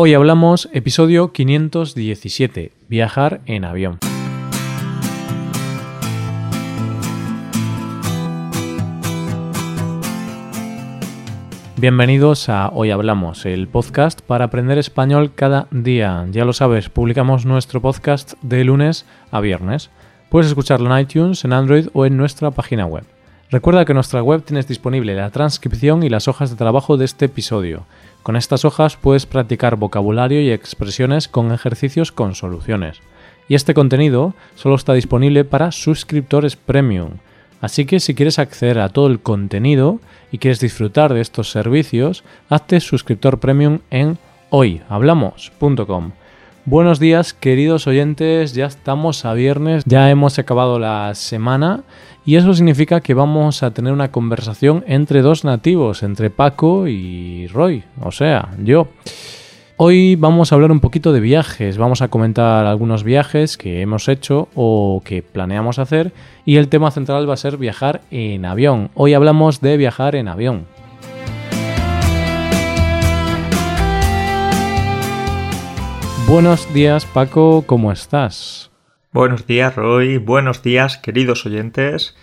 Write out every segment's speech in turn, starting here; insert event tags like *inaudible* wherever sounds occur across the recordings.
Hoy hablamos episodio 517, viajar en avión. Bienvenidos a Hoy Hablamos, el podcast para aprender español cada día. Ya lo sabes, publicamos nuestro podcast de lunes a viernes. Puedes escucharlo en iTunes, en Android o en nuestra página web. Recuerda que en nuestra web tienes disponible la transcripción y las hojas de trabajo de este episodio. Con estas hojas puedes practicar vocabulario y expresiones con ejercicios con soluciones. Y este contenido solo está disponible para suscriptores premium. Así que si quieres acceder a todo el contenido y quieres disfrutar de estos servicios, hazte suscriptor premium en hoyhablamos.com. Buenos días queridos oyentes, ya estamos a viernes, ya hemos acabado la semana y eso significa que vamos a tener una conversación entre dos nativos, entre Paco y Roy, o sea, yo. Hoy vamos a hablar un poquito de viajes, vamos a comentar algunos viajes que hemos hecho o que planeamos hacer y el tema central va a ser viajar en avión. Hoy hablamos de viajar en avión. Buenos días Paco, ¿cómo estás? Buenos días, Roy. Buenos días, queridos oyentes.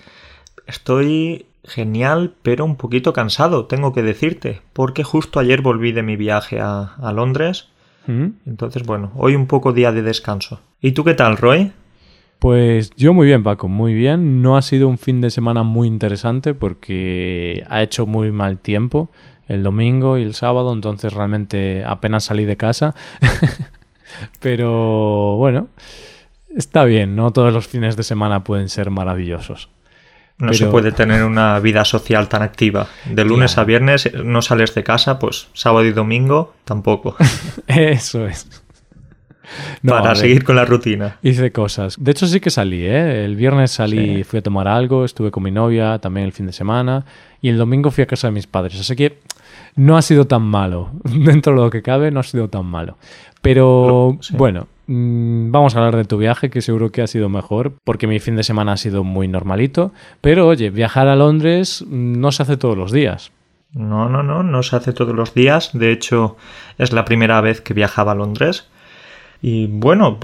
Estoy genial, pero un poquito cansado, tengo que decirte, porque justo ayer volví de mi viaje a, Londres. Mm. Entonces, bueno, hoy un poco día de descanso. ¿Y tú qué tal, Roy? Pues yo muy bien, Paco, muy bien. No ha sido un fin de semana muy interesante porque ha hecho muy mal tiempo el domingo y el sábado, entonces realmente apenas salí de casa. *laughs* Pero bueno, Está bien, no todos los fines de semana pueden ser maravillosos. No se puede tener una vida social tan activa. De lunes a viernes no sales de casa, pues sábado y domingo tampoco. *laughs* Eso es. Para seguir con la rutina. Hice cosas. De hecho, sí que salí, ¿eh? El viernes salí, fui a tomar algo, estuve con mi novia también el fin de semana. Y el domingo fui a casa de mis padres. Así que no ha sido tan malo. *laughs* Dentro de lo que cabe, no ha sido tan malo. Pero bueno, vamos a hablar de tu viaje, que seguro que ha sido mejor, porque mi fin de semana ha sido muy normalito. Pero oye, viajar a Londres mm, no se hace todos los días. No, no, no, no se hace todos los días. De hecho, es la primera vez que viajaba a Londres. Y bueno,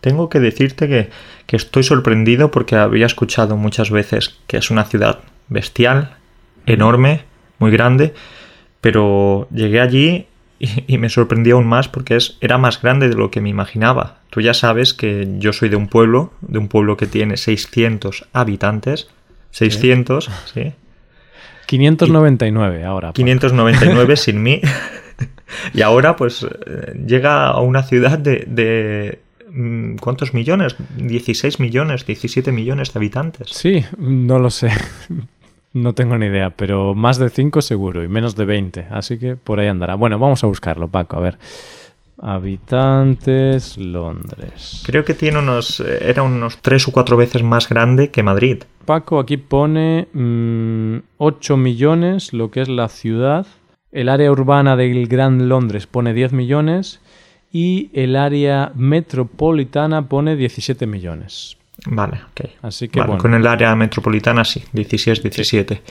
tengo que decirte que, que estoy sorprendido porque había escuchado muchas veces que es una ciudad bestial, enorme, muy grande, pero llegué allí *laughs* y, me sorprendió aún más porque es, era más grande de lo que me imaginaba. Tú ya sabes que yo soy de un pueblo, de un pueblo que tiene 600 habitantes. 600, sí. 599 ahora. 599 *laughs* sin mí. y ahora pues eh, llega a una ciudad de, de mm, ¿Cuántos millones? 16 millones, 17 millones de habitantes. Sí, no lo sé. No tengo ni idea, pero más de 5 seguro y menos de 20, así que por ahí andará. Bueno, vamos a buscarlo, Paco, a ver. Habitantes Londres. Creo que tiene unos. Eh, era unos 3 o 4 veces más grande que Madrid. Paco, aquí pone 8 mm, millones, lo que es la ciudad. El área urbana del Gran Londres pone 10 millones. Y el área metropolitana pone 17 millones. Vale, ok. Así que Con el área metropolitana sí, 16, 17.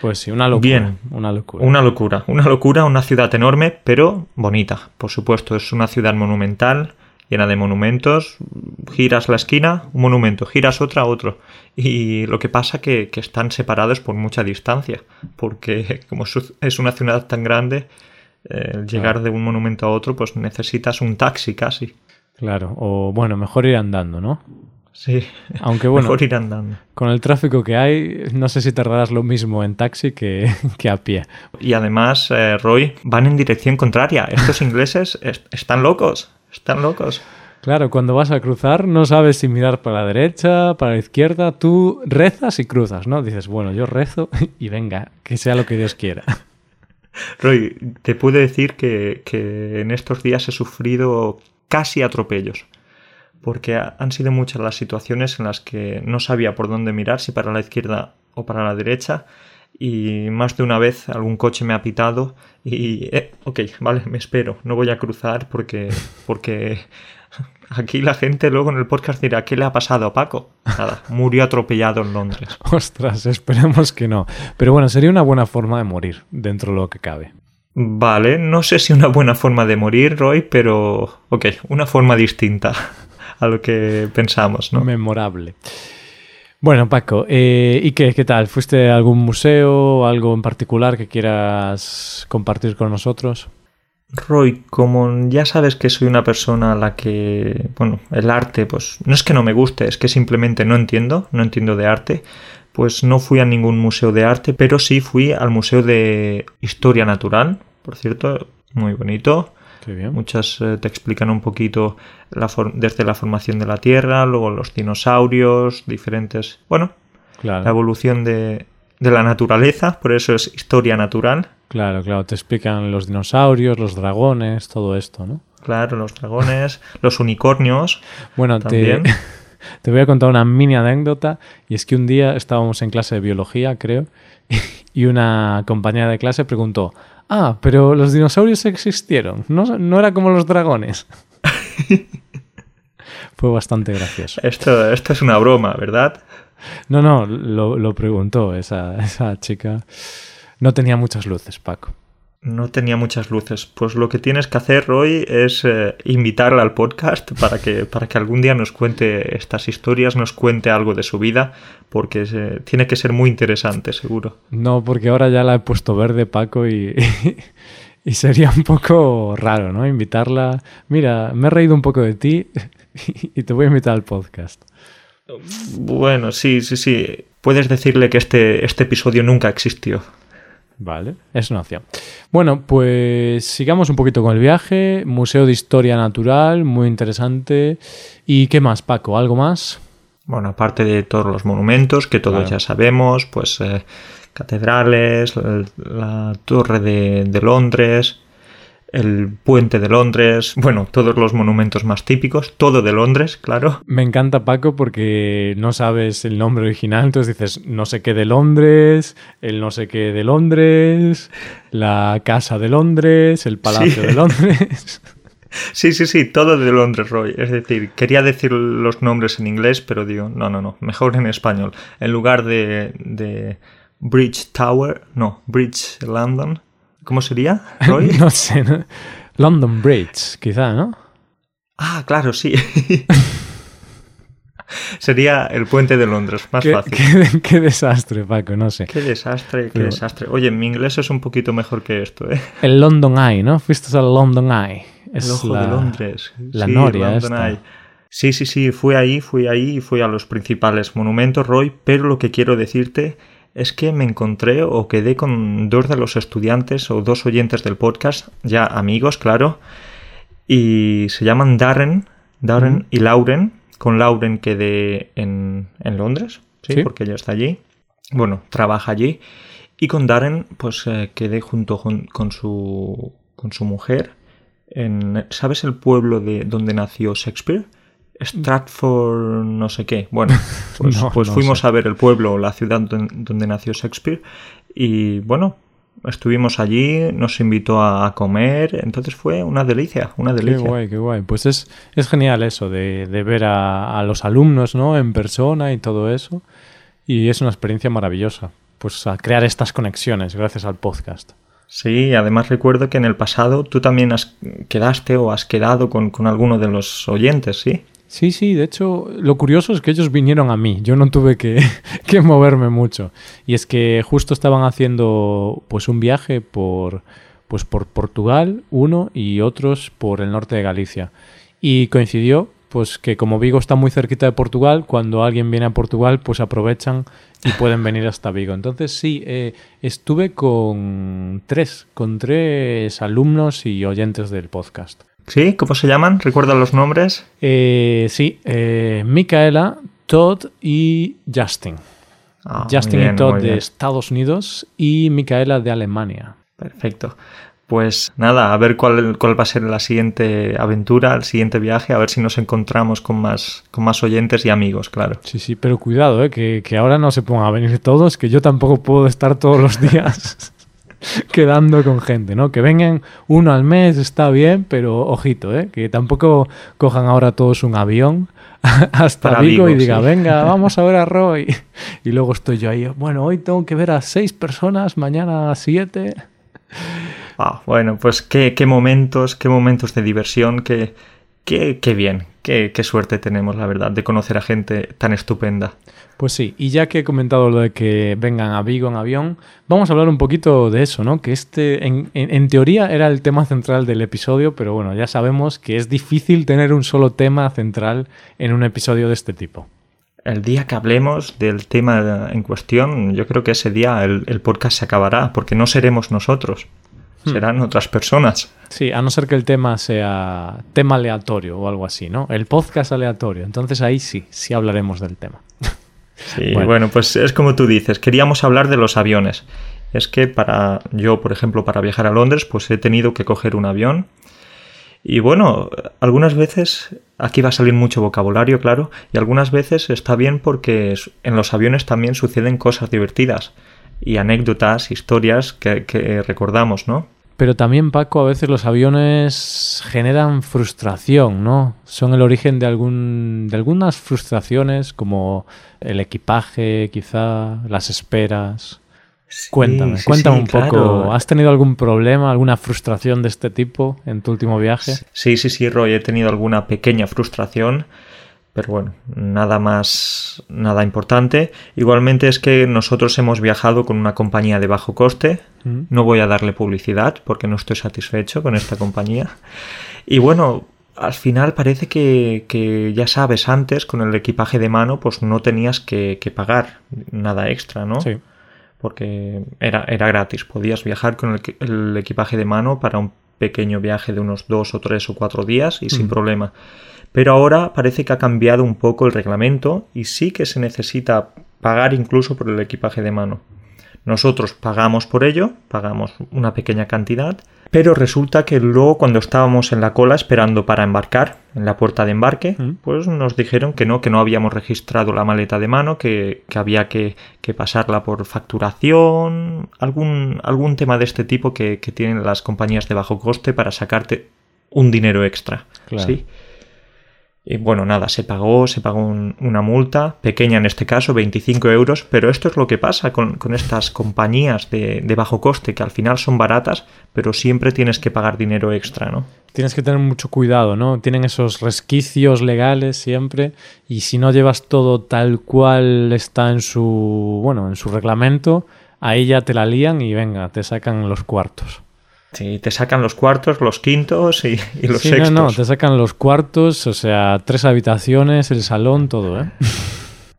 Pues sí, una locura. Bien, una locura. Una locura, una locura, una ciudad enorme, pero bonita. Por supuesto, es una ciudad monumental, llena de monumentos. Giras la esquina, un monumento, giras otra, otro. Y lo que pasa que, que están separados por mucha distancia, porque *laughs* como es una ciudad tan grande, eh, llegar de un monumento a otro, pues necesitas un taxi casi. Claro, o bueno, mejor ir andando, ¿no? Sí, aunque *laughs* bueno, mejor ir andando. Con el tráfico que hay, no sé si tardarás lo mismo en taxi que, *laughs* que a pie. Y además, eh, Roy, van en dirección contraria. Estos ingleses *laughs* están locos, están locos. Claro, cuando vas a cruzar no sabes si mirar para la derecha, para la izquierda, tú rezas y cruzas, ¿no? Dices, bueno, yo rezo y venga, que sea lo que Dios quiera. Roy, te puedo decir que, que en estos días he sufrido casi atropellos porque han sido muchas las situaciones en las que no sabía por dónde mirar, si para la izquierda o para la derecha, y más de una vez algún coche me ha pitado y, eh, ok, vale, me espero, no voy a cruzar porque, *laughs* porque aquí la gente luego en el podcast dirá, ¿qué le ha pasado a Paco? Nada, murió atropellado en Londres. *laughs* Ostras, esperemos que no. Pero bueno, sería una buena forma de morir, dentro de lo que cabe. Vale, no sé si una buena forma de morir, Roy, pero ok, una forma distinta a lo que pensamos, ¿no? Memorable. Bueno, Paco, eh, ¿y qué, qué tal? ¿Fuiste a algún museo, algo en particular que quieras compartir con nosotros? Roy, como ya sabes que soy una persona a la que, bueno, el arte, pues no es que no me guste, es que simplemente no entiendo, no entiendo de arte, pues no fui a ningún museo de arte, pero sí fui al Museo de Historia Natural, por cierto, muy bonito. Bien. Muchas eh, te explican un poquito la desde la formación de la Tierra, luego los dinosaurios, diferentes, bueno, Claro. la evolución de, de la naturaleza, por eso es historia natural. Claro, claro, te explican los dinosaurios, los dragones, todo esto, ¿no? Claro, los dragones, los unicornios. Bueno, te, También. *laughs* te voy a contar una mini anécdota y es que un día estábamos en clase de biología, creo, y una compañera de clase preguntó, ah, pero los dinosaurios existieron, no, no era como los dragones. *laughs* Fue bastante gracioso. Esto, esto es una broma, ¿verdad? No, no, lo, lo preguntó esa, esa chica. No tenía muchas luces, Paco. No tenía muchas luces. Pues lo que tienes que hacer, Roy, es eh, invitarla al podcast para que, para que algún día nos cuente estas historias, nos cuente algo de su vida, porque eh, tiene que ser muy interesante, seguro. No, porque ahora ya la he puesto verde, Paco, y, *laughs* y sería un poco raro, ¿no? Invitarla. Mira, me he reído un poco de ti *laughs* y te voy a invitar al podcast. Bueno, sí, sí, sí. Puedes decirle que este, este episodio nunca existió. Vale, es una opción. Bueno, pues sigamos un poquito con el viaje. Museo de Historia Natural, muy interesante. ¿Y qué más, Paco? ¿Algo más? Bueno, aparte de todos los monumentos que todos Claro. ya sabemos, pues eh, catedrales, la, la torre de, de Londres, el puente de Londres, bueno, todos los monumentos más típicos, todo de Londres, claro. Me encanta Paco porque no sabes el nombre original, entonces dices no sé qué de Londres, el no sé qué de Londres, la casa de Londres, el palacio Sí. de Londres. *laughs* Sí, sí, sí, todo de Londres, Roy. Es decir, quería decir los nombres en inglés, pero digo, no, no, no, mejor en español. En lugar de, de Bridge Tower, no, Bridge London. ¿Cómo sería, *laughs* Roy? no sé, ¿no? London Bridge, quizá, ¿no? Ah, claro, sí. *laughs* Sería el puente de Londres, más Qué, fácil. qué- qué desastre, Paco, no sé. Qué desastre, qué Pero- desastre. Oye, mi inglés es un poquito mejor que esto, ¿eh? El London Eye, ¿no? Fuiste al London Eye. Es el ojo la- de Londres. la Sí, noria London esta. Eye. Sí, sí, sí, fui ahí, fui ahí y fui a los principales monumentos, Roy, pero lo que quiero decirte es que me encontré o quedé con dos de los estudiantes o dos oyentes del podcast, ya amigos, claro, y se llaman Darren, Darren y Lauren. Con Lauren quedé en, en Londres, ¿sí? Sí. porque ella está allí. Bueno, trabaja allí. Y con Darren, pues eh, quedé junto con, con su, con su mujer en, ¿sabes el pueblo de donde nació Shakespeare? Stratford no sé qué. Bueno, *laughs* pues, No, pues no fuimos sé. a ver el pueblo, la ciudad don- donde nació Shakespeare y bueno, estuvimos allí, nos invitó a comer, entonces fue una delicia, una Qué delicia. guay, qué guay. Pues es, es genial eso de, de ver a, a los alumnos, ¿no? En persona y todo eso. Y es una experiencia maravillosa. Pues a crear estas conexiones gracias al podcast. Sí, además recuerdo que en el pasado tú también has, quedaste o has quedado con, con alguno de los oyentes, ¿sí? Sí, sí, de hecho, lo curioso es que ellos vinieron a mí, yo no tuve *laughs* que, moverme mucho. Y es que justo estaban haciendo pues un viaje por, pues por Portugal, uno, y otros por el norte de Galicia. Y coincidió pues que como Vigo está muy cerquita de Portugal, cuando alguien viene a Portugal, pues aprovechan y pueden venir hasta Vigo. Entonces sí, eh, estuve con tres, con tres alumnos y oyentes del podcast. ¿Sí? ¿Cómo se llaman? ¿Recuerdas los nombres? Eh, sí, eh, Micaela, Todd y Justin. Ah, Justin bien, y Todd de. Estados Unidos y Micaela de Alemania. Perfecto. Pues nada, a ver cuál, cuál va a ser la siguiente aventura, el siguiente viaje, a ver si nos encontramos con más, con más oyentes y amigos, claro. Sí, sí, pero cuidado, eh, que, que ahora no se pongan a venir todos, que yo tampoco puedo estar todos los *laughs* días *laughs* quedando con gente, ¿no? Que vengan uno al mes está bien, pero ojito, ¿eh? Que tampoco cojan ahora todos un avión *laughs* hasta Para Vigo, y diga, sí. venga, *laughs* vamos a ver a Roy. Y luego estoy yo ahí, bueno, hoy tengo que ver a seis personas, mañana a siete. Ah, bueno, pues qué, qué, momentos, qué momentos de diversión, qué, qué, qué bien, qué, qué suerte tenemos, la verdad, de conocer a gente tan estupenda. Pues sí, y ya que he comentado lo de que vengan a Vigo en avión, vamos a hablar un poquito de eso, ¿no? Que este, en, en, en, teoría, era el tema central del episodio, pero bueno, ya sabemos que es difícil tener un solo tema central en un episodio de este tipo. El día que hablemos del tema en cuestión, yo creo que ese día el, el podcast se acabará, porque no seremos nosotros, serán hmm. otras personas. Sí, a no ser que el tema sea tema aleatorio o algo así, ¿no? El podcast aleatorio. Entonces ahí sí, sí hablaremos del tema. *laughs* Sí, bueno. bueno. pues es como tú dices, queríamos hablar de los aviones. Es que para yo, por ejemplo, para viajar a Londres, pues he tenido que coger un avión. Y bueno, algunas veces, aquí va a salir mucho vocabulario, claro, y algunas veces está bien porque en los aviones también suceden cosas divertidas y anécdotas, historias que, que recordamos, ¿no? Pero también, Paco, a veces los aviones generan frustración, ¿no? Son el origen de, algún, de algunas frustraciones, como el equipaje, quizá, las esperas. Sí, cuéntame, sí, cuéntame sí, un poco. ¿Has tenido algún problema, alguna frustración de este tipo en tu último viaje? Sí, sí, sí, Roy, he tenido alguna pequeña frustración pero bueno, nada más, nada importante. Igualmente es que nosotros hemos viajado con una compañía de bajo coste. Mm. No voy a darle publicidad porque no estoy satisfecho con esta compañía. Y bueno, al final parece que, que, ya sabes, antes con el equipaje de mano, pues no tenías que, que pagar nada extra, ¿no? Sí. Porque era, era gratis. Podías viajar con el, el, equipaje de mano para un pequeño viaje de unos dos o tres o cuatro días y mm. sin problema. Pero ahora parece que ha cambiado un poco el reglamento y sí que se necesita pagar incluso por el equipaje de mano. Nosotros pagamos por ello, pagamos una pequeña cantidad, pero resulta que luego cuando estábamos en la cola esperando para embarcar, en la puerta de embarque, mm. pues nos dijeron que no, que no habíamos registrado la maleta de mano, que, que había que, que, pasarla por facturación, algún, algún tema de este tipo que, que, tienen las compañías de bajo coste para sacarte un dinero extra. Claro. ¿sí? Y bueno, nada, se pagó, se pagó un, una multa, pequeña en este caso, 25 euros, pero esto es lo que pasa con, con estas compañías de, de, bajo coste, que al final son baratas, pero siempre tienes que pagar dinero extra, ¿no? Tienes que tener mucho cuidado, ¿no? Tienen esos resquicios legales siempre, y si no llevas todo tal cual está en su, bueno, en su reglamento, ahí ya te la lían y venga, te sacan los cuartos. Sí, te sacan los cuartos, los quintos y, y los sí, sextos. No, no, te sacan los cuartos, o sea, tres habitaciones, el salón, todo, ¿eh?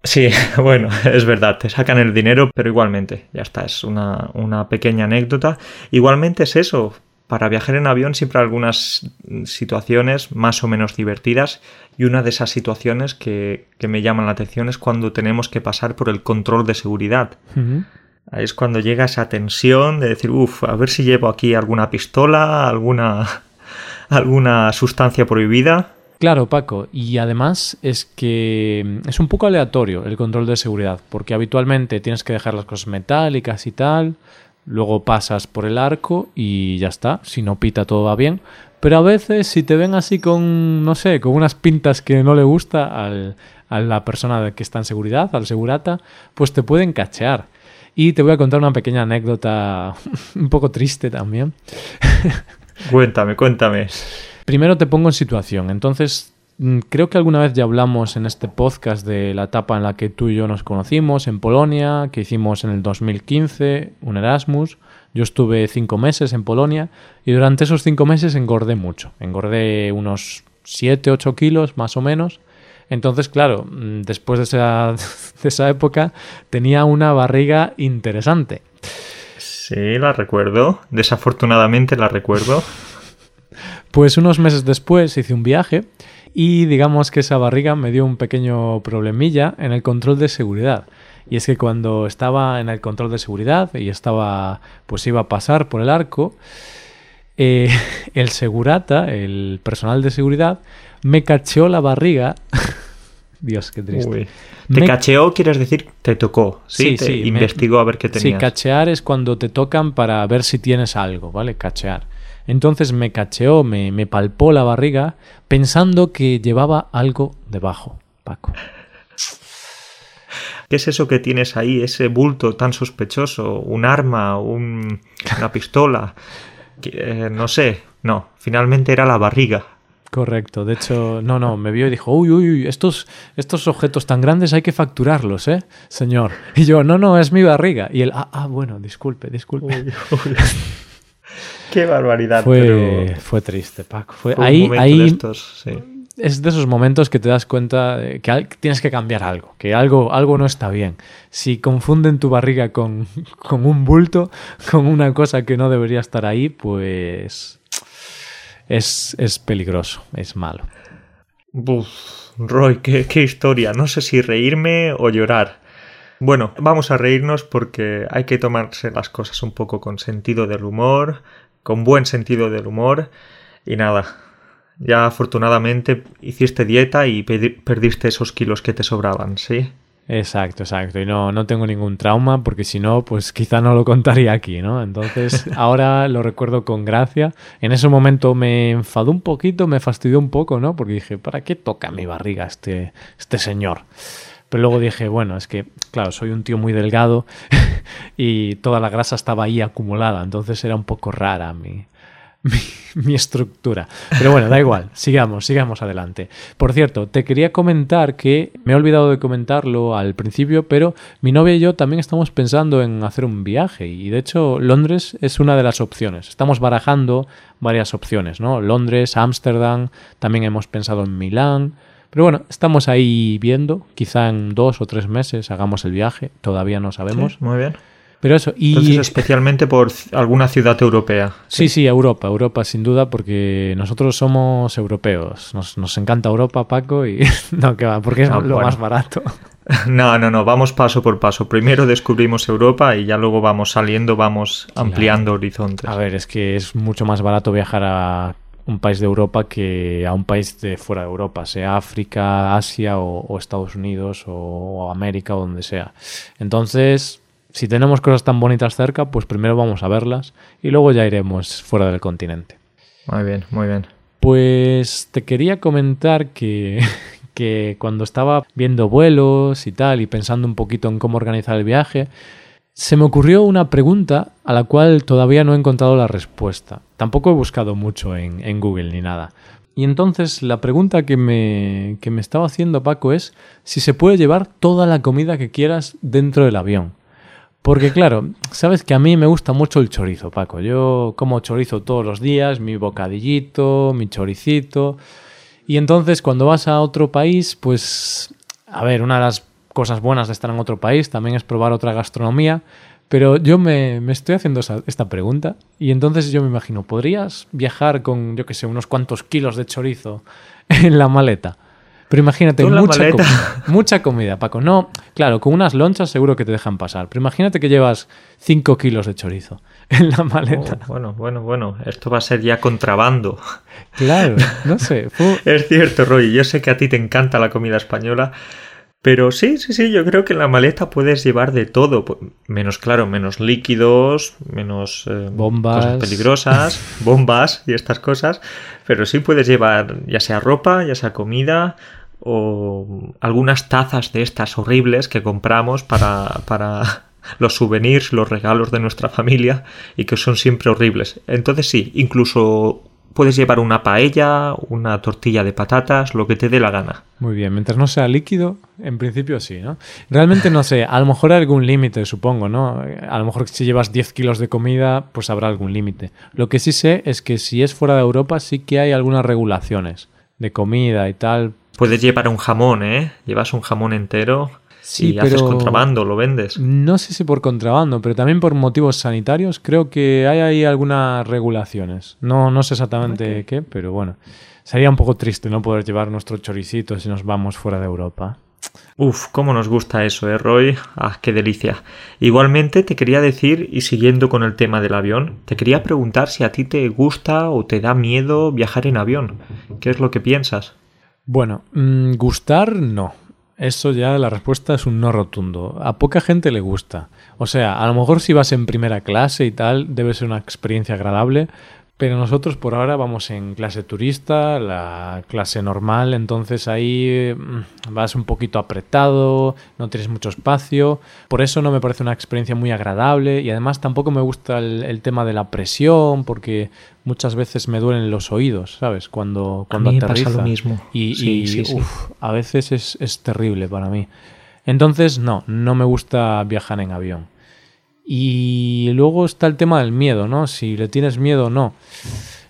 Sí, *laughs* bueno, es verdad, te sacan el dinero, pero igualmente, ya está, es una, una pequeña anécdota. Igualmente es eso, para viajar en avión siempre hay algunas situaciones más o menos divertidas y una de esas situaciones que, que me llaman la atención es cuando tenemos que pasar por el control de seguridad. Uh -huh. Es cuando llega esa tensión de decir, uff, a ver si llevo aquí alguna pistola, alguna, *laughs* alguna sustancia prohibida. Claro, Paco, y además es que es un poco aleatorio el control de seguridad, porque habitualmente tienes que dejar las cosas metálicas y tal, luego pasas por el arco y ya está, si no pita todo va bien, pero a veces si te ven así con, no sé, con unas pintas que no le gusta al, a la persona que está en seguridad, al segurata, pues te pueden cachear. Y te voy a contar una pequeña anécdota *laughs* un poco triste también. *laughs* cuéntame, cuéntame. Primero te pongo en situación. Entonces, mm, creo que alguna vez ya hablamos en este podcast de la etapa en la que tú y yo nos conocimos en Polonia, que hicimos en el 2015, un Erasmus. Yo estuve cinco meses en Polonia y durante esos cinco meses engordé mucho. Engordé unos 7, 8 kilos más o menos. Entonces, claro, mm, después de esa, *laughs* de esa época tenía una barriga interesante. Sí, la recuerdo. Desafortunadamente la recuerdo. Pues unos meses después hice un viaje y digamos que esa barriga me dio un pequeño problemilla en el control de seguridad. Y es que cuando estaba en el control de seguridad y estaba, pues iba a pasar por el arco, eh, *laughs* el segurata, el personal de seguridad, me cacheó la barriga. *laughs* Dios, qué triste. Uy. ¿Te me... cacheó, quieres decir, te tocó? Sí, sí, te sí investigó me... a ver qué tenías. Sí, cachear es cuando te tocan para ver si tienes algo, ¿vale? Cachear. Entonces me cacheó, me, me palpó la barriga pensando que llevaba algo debajo, Paco. ¿Qué es eso que tienes ahí, ese bulto tan sospechoso? ¿Un arma? Un, ¿Una pistola? Eh, no sé, no, finalmente era la barriga. Correcto, de hecho, no, no, me vio y dijo, uy, uy, uy, estos, estos objetos tan grandes hay que facturarlos, ¿eh, señor? Y yo, no, no, es mi barriga. Y él, ah, ah bueno, disculpe, disculpe. Qué barbaridad. Fue, fue triste, Paco. Fue, ahí, ahí es de esos momentos que te das cuenta de que tienes que cambiar algo, que algo, algo no está bien. Si confunden tu barriga con, con un bulto, con una cosa que no debería estar ahí, pues es, peligroso, es malo. Buf, Roy, qué historia. No sé si reírme o llorar. Bueno, vamos a reírnos porque hay que tomarse las cosas un poco con sentido del humor, con buen sentido del humor. Y nada, ya afortunadamente hiciste dieta y perdiste esos kilos que te sobraban, ¿sí? Exacto, exacto. Y no, no tengo ningún trauma porque si no, pues quizá no lo contaría aquí, ¿no? Entonces *laughs* ahora lo recuerdo con gracia. En ese momento me enfadó un poquito, me fastidió un poco, ¿no? Porque dije, ¿para qué toca mi barriga este, este señor? Pero luego dije, bueno, es que, claro, soy un tío muy delgado *laughs* y toda la grasa estaba ahí acumulada, entonces era un poco rara mi, *laughs* mi, estructura. Pero bueno, da igual, *laughs* sigamos, sigamos adelante. Por cierto, te quería comentar que me he olvidado de comentarlo al principio, pero mi novia y yo también estamos pensando en hacer un viaje y de hecho Londres es una de las opciones. Estamos barajando varias opciones, ¿no? Londres, Ámsterdam, también hemos pensado en Milán. Pero bueno, estamos ahí viendo, quizá en dos o tres meses hagamos el viaje, todavía no sabemos. muy bien. Pero eso, y... Entonces, especialmente por alguna ciudad europea. Sí, sí, Europa, Europa sin duda, porque nosotros somos europeos. Nos, nos encanta Europa, Paco, y *laughs* no, que va, porque es ah, lo más barato. *laughs* No, no, no, vamos paso por paso. Primero descubrimos Europa y ya luego vamos saliendo, vamos ampliando horizontes. A ver, es que es mucho más barato viajar a un país de Europa que a un país de fuera de Europa, sea África, Asia o, Estados Unidos o, o América o donde sea. Entonces, si tenemos cosas tan bonitas cerca, pues primero vamos a verlas y luego ya iremos fuera del continente. Muy bien, muy bien. Pues te quería comentar que, *laughs* que cuando estaba viendo vuelos y tal y pensando un poquito en cómo organizar el viaje, se me ocurrió una pregunta a la cual todavía no he encontrado la respuesta. Tampoco he buscado mucho en, en Google ni nada. Y entonces la pregunta que me, que me estaba haciendo Paco es si se puede llevar toda la comida que quieras dentro del avión. Porque claro, sabes que a mí me gusta mucho el chorizo, Paco. Yo como chorizo todos los días, mi bocadillito, mi choricito. Y entonces cuando vas a otro país, pues, a ver, una de las cosas buenas de estar en otro país también es probar otra gastronomía. Pero yo me, me estoy haciendo esta pregunta y entonces yo me imagino, ¿podrías viajar con, yo qué sé, unos cuantos kilos de chorizo en la maleta? Pero imagínate, mucha, mucha comida, Paco. No, claro, con unas lonchas seguro que te dejan pasar. Pero imagínate que llevas 5 kilos de chorizo *laughs* en la maleta. Oh, bueno, bueno, bueno. Esto va a ser ya contrabando. Claro, no sé. *laughs* Es cierto, Roy. Yo sé que a ti te encanta la comida española. Pero sí, sí, sí, yo creo que en la maleta puedes llevar de todo. Menos, claro, menos líquidos, menos eh, bombas. cosas peligrosas, bombas y estas cosas. Pero sí puedes llevar ya sea ropa, ya sea comida, o algunas tazas de estas horribles que compramos para, para *laughs* los souvenirs, los regalos de nuestra familia y que son siempre horribles. Entonces sí, incluso puedes llevar una paella, una tortilla de patatas, lo que te dé la gana. Muy bien, mientras no sea líquido, en principio sí, ¿no? Realmente no sé, a lo mejor hay algún límite, supongo, ¿no? A lo mejor si llevas 10 kilos de comida, pues habrá algún límite. Lo que sí sé es que si es fuera de Europa sí que hay algunas regulaciones de comida y tal, Puedes llevar un jamón, ¿eh? Llevas un jamón entero y haces contrabando, lo vendes. No sé si por contrabando, pero también por motivos sanitarios creo que hay ahí algunas regulaciones. No, no sé exactamente qué, pero bueno. Sería un poco triste no poder llevar nuestro choricito si nos vamos fuera de Europa. Uf, cómo nos gusta eso, ¿eh, Roy? Ah, qué delicia. Igualmente te quería decir, y siguiendo con el tema del avión, te quería preguntar si a ti te gusta o te da miedo viajar en avión. ¿Qué es lo que piensas? Bueno, mm, gustar no. Eso ya la respuesta es un no rotundo. A poca gente le gusta. O sea, a lo mejor si vas en primera clase y tal, debe ser una experiencia agradable, Pero nosotros por ahora vamos en clase turista, la clase normal, entonces ahí mm, vas un poquito apretado, no tienes mucho espacio, por eso no me parece una experiencia muy agradable y además tampoco me gusta el, tema de la presión porque muchas veces me duelen los oídos, ¿sabes? Cuando, cuando a mí aterriza. pasa lo mismo. Y, a veces es, es terrible para mí. Entonces, no, no me gusta viajar en avión. Y luego está el tema del miedo, ¿no? Si le tienes miedo o no.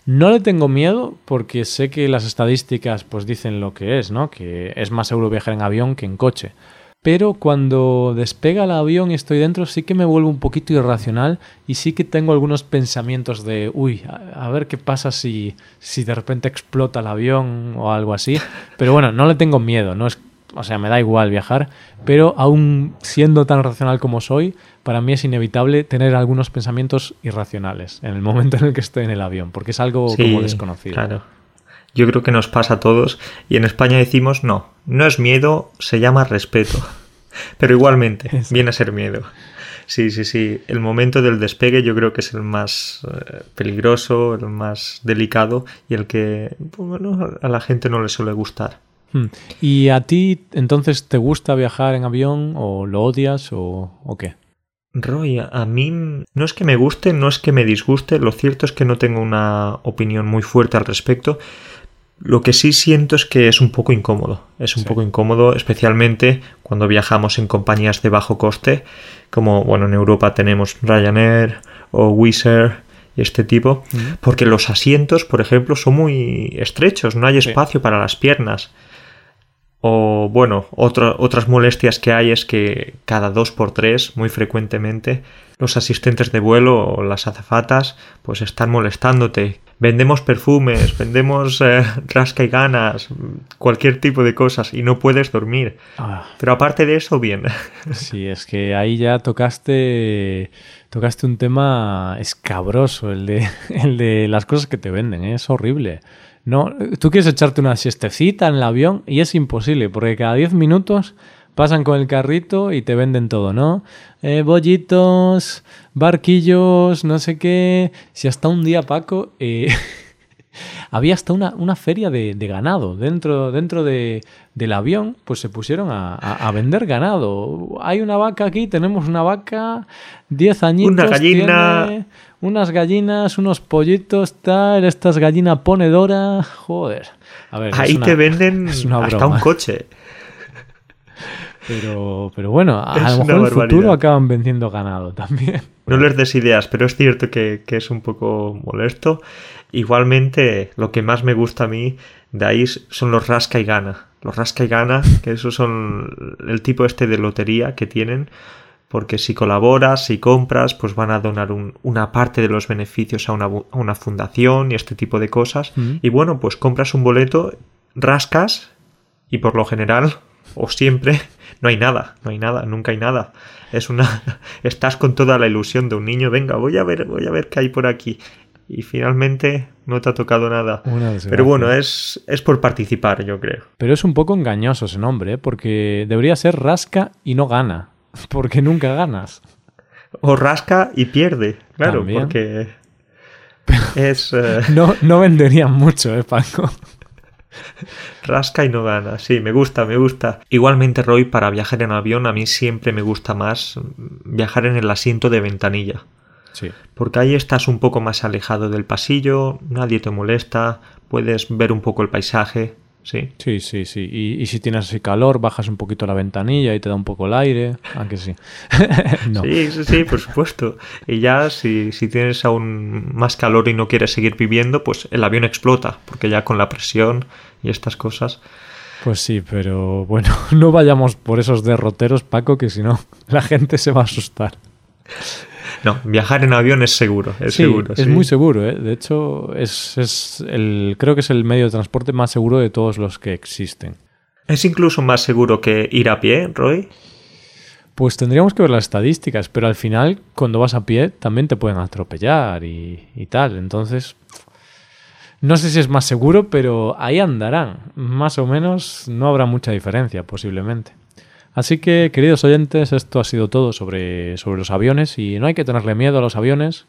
No le tengo miedo porque sé que las estadísticas pues dicen lo que es, ¿no? Que es más seguro viajar en avión que en coche. Pero cuando despega el avión y estoy dentro sí que me vuelvo un poquito irracional y sí que tengo algunos pensamientos de, uy, a, ver qué pasa si, si de repente explota el avión o algo así. Pero bueno, no le tengo miedo, no es o sea, me da igual viajar, pero aún siendo tan racional como soy, para mí es inevitable tener algunos pensamientos irracionales en el momento en el que estoy en el avión, porque es algo como desconocido. Claro. Yo creo que nos pasa a todos y en España decimos no, no es miedo, se llama respeto. *laughs* Pero igualmente, *laughs* viene a ser miedo. Sí, sí, sí. El momento del despegue yo creo que es el más eh, peligroso, el más delicado y el que bueno, a la gente no le suele gustar. Hmm. ¿Y a ti entonces te gusta viajar en avión o lo odias o, qué? Roy, a mí no es que me guste, no es que me disguste, lo cierto es que no tengo una opinión muy fuerte al respecto. Lo que sí siento es que es un poco incómodo. Es un poco incómodo, especialmente cuando viajamos en compañías de bajo coste, como bueno, en Europa tenemos Ryanair o Wizz Air y este tipo, porque los asientos, por ejemplo, son muy estrechos, no hay espacio para las piernas. O bueno, otras molestias que hay es que cada dos por tres, muy frecuentemente, los asistentes de vuelo o las azafatas pues están molestándote. Vendemos perfumes, vendemos eh, *laughs* rasca y ganas, cualquier tipo de cosas y no puedes dormir. Ah. Pero aparte de eso, bien. *laughs* Sí, es que ahí ya tocaste tocaste un tema escabroso, el de, *laughs* el de las cosas que te venden, ¿eh? es horrible. No, tú quieres echarte una siestecita en el avión y es imposible, porque cada 10 minutos pasan con el carrito y te venden todo, ¿no? Eh, bollitos, barquillos, no sé qué. Si hasta un día, Paco, eh, *laughs* había hasta una, una feria de, ganado dentro, dentro de, del avión, pues se pusieron a, vender ganado. Hay una vaca aquí, tenemos una vaca, 10 añitos. Una gallina unas gallinas, unos pollitos, tal, estas gallinas ponedora, joder. A ver, Ahí te venden *laughs* hasta un coche. Pero, pero bueno, a lo mejor en el futuro acaban vendiendo ganado también. *laughs* No les des ideas, pero es cierto que, es un poco molesto. Igualmente, lo que más me gusta a mí de ahí son los rasca y gana. Los rasca y gana, que esos son el tipo este de lotería que tienen, porque si colaboras, si compras, pues van a donar una parte de los beneficios a una, fundación y este tipo de cosas. Y bueno, pues compras un boleto, rascas y por lo general o siempre no hay nada, no hay nada, nunca hay nada. Es una *laughs* estás con toda la ilusión de un niño, venga, voy a ver, voy a ver qué hay por aquí. Y finalmente no te ha tocado nada. Pero bueno, es, es por participar, yo creo. Pero es un poco engañoso ese nombre, ¿eh? porque debería ser rasca y no gana. *laughs* Porque nunca ganas. O rasca y pierde, claro, porque es... Eh, *laughs* no, no venderían mucho, ¿eh, Paco? Rasca y no gana, sí, me gusta, me gusta. Igualmente, Roy, para viajar en avión a mí siempre me gusta más viajar en el asiento de ventanilla. Sí. Porque ahí estás un poco más alejado del pasillo, nadie te molesta, puedes ver un poco el paisaje, Sí. Sí, sí, sí. Y, si tienes así calor, bajas un poquito la ventanilla y te da un poco el aire. Aunque sí. *laughs* Sí, sí, sí, por supuesto. Y ya si, si tienes aún más calor y no quieres seguir viviendo, pues el avión explota, porque ya con la presión y estas cosas. Pues sí, pero bueno, *laughs* no vayamos por esos derroteros, Paco, que si no, *laughs* la gente se va a asustar. No, viajar en avión es seguro, es seguro. Es muy seguro, ¿eh? De hecho, es, es el, creo que es el medio de transporte más seguro de todos los que existen. ¿Es incluso más seguro que ir a pie, Roy? Pues tendríamos que ver las estadísticas, pero al final, cuando vas a pie, también te pueden atropellar y, y tal. Entonces, no sé si es más seguro, pero ahí andarán. Más o menos no habrá mucha diferencia, posiblemente. Así que, queridos oyentes, esto ha sido todo sobre, sobre los aviones y no hay que tenerle miedo a los aviones.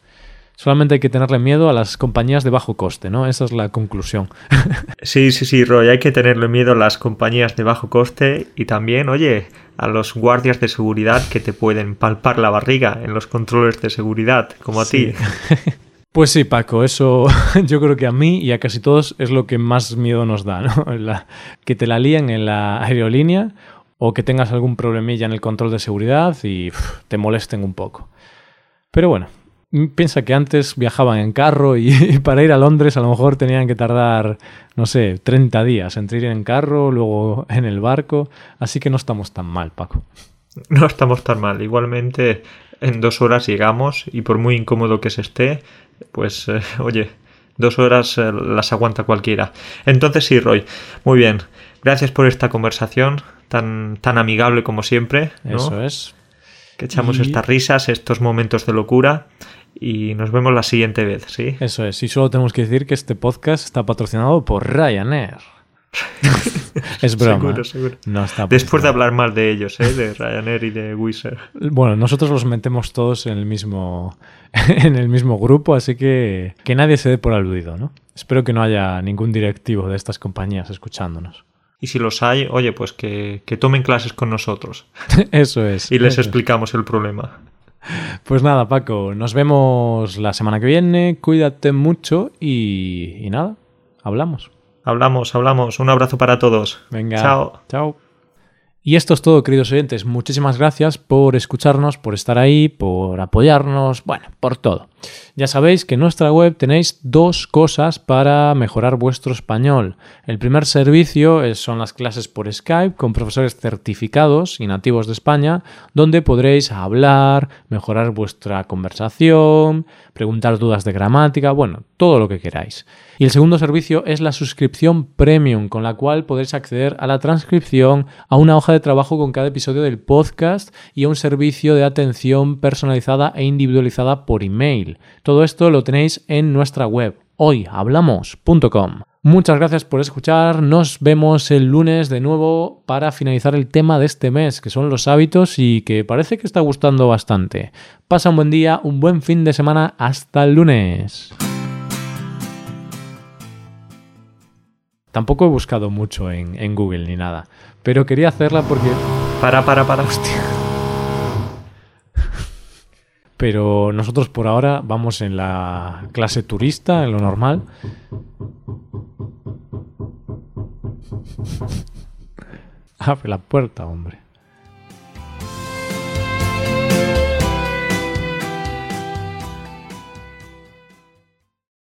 Solamente hay que tenerle miedo a las compañías de bajo coste, ¿no? Esa es la conclusión. *laughs* Sí, sí, sí, Roy, hay que tenerle miedo a las compañías de bajo coste y también, oye, a los guardias de seguridad que te pueden palpar la barriga en los controles de seguridad, como a Sí. ti. *laughs* Pues sí, Paco, eso *laughs* yo creo que a mí y a casi todos es lo que más miedo nos da, ¿no? La- que te la líen en la aerolínea o que tengas algún problemilla en el control de seguridad y te molesten un poco. Pero bueno, piensa que antes viajaban en carro *laughs* y, para ir a Londres a lo mejor tenían que tardar, no sé, 30 días entre ir en carro, luego *laughs* en el barco, así que no estamos tan mal, Paco. No estamos tan mal. Igualmente, en dos horas llegamos y por muy incómodo que se esté, pues, *laughs* eh, oye, dos horas eh, las aguanta cualquiera. Entonces sí, Roy, muy bien. Gracias por esta conversación tan, tan amigable como siempre. ¿no? Eso es. Que echamos Y- estas risas, estos momentos de locura y nos vemos la siguiente vez, ¿sí? Eso es. Y solo tenemos que decir que este podcast está patrocinado por Ryanair. *laughs* es broma. Seguro, seguro. No está Después de hablar mal de ellos, ¿eh? De Ryanair y de Wizz Air. Bueno, nosotros los metemos todos en el mismo *laughs* en el mismo grupo, así que que nadie se dé por aludido, ¿no? Espero que no haya ningún directivo de estas compañías escuchándonos. Y si los hay, oye, pues que, que tomen clases con nosotros *laughs* Eso es. y les eso explicamos el problema. Pues nada, Paco, nos vemos la semana que viene. Cuídate mucho y, y nada, hablamos. Hablamos, hablamos. Un abrazo para todos. Venga. Chao. Chao. Y esto es todo, queridos oyentes. Muchísimas gracias por escucharnos, por estar ahí, por apoyarnos, bueno, por todo. Ya sabéis que en nuestra web tenéis dos cosas para mejorar vuestro español. El primer servicio son las clases por Skype con profesores certificados y nativos de España, donde podréis hablar, mejorar vuestra conversación, preguntar dudas de gramática, bueno, todo lo que queráis. Y el segundo servicio es la suscripción premium, con la cual podréis acceder a la transcripción, a una hoja de trabajo con cada episodio del podcast y a un servicio de atención personalizada e individualizada por email. Todo esto lo tenéis en nuestra web, hoyhablamos.com. Muchas gracias por escuchar. Nos vemos el lunes de nuevo para finalizar el tema de este mes, que son los hábitos y que parece que está gustando bastante. Pasa un buen día, un buen fin de semana. Hasta el lunes. Tampoco he buscado mucho en, en Google ni nada, pero quería hacerla porque... Para, para, para. Pero nosotros por ahora vamos en la clase turista, en lo normal. *laughs* Abre la puerta, hombre.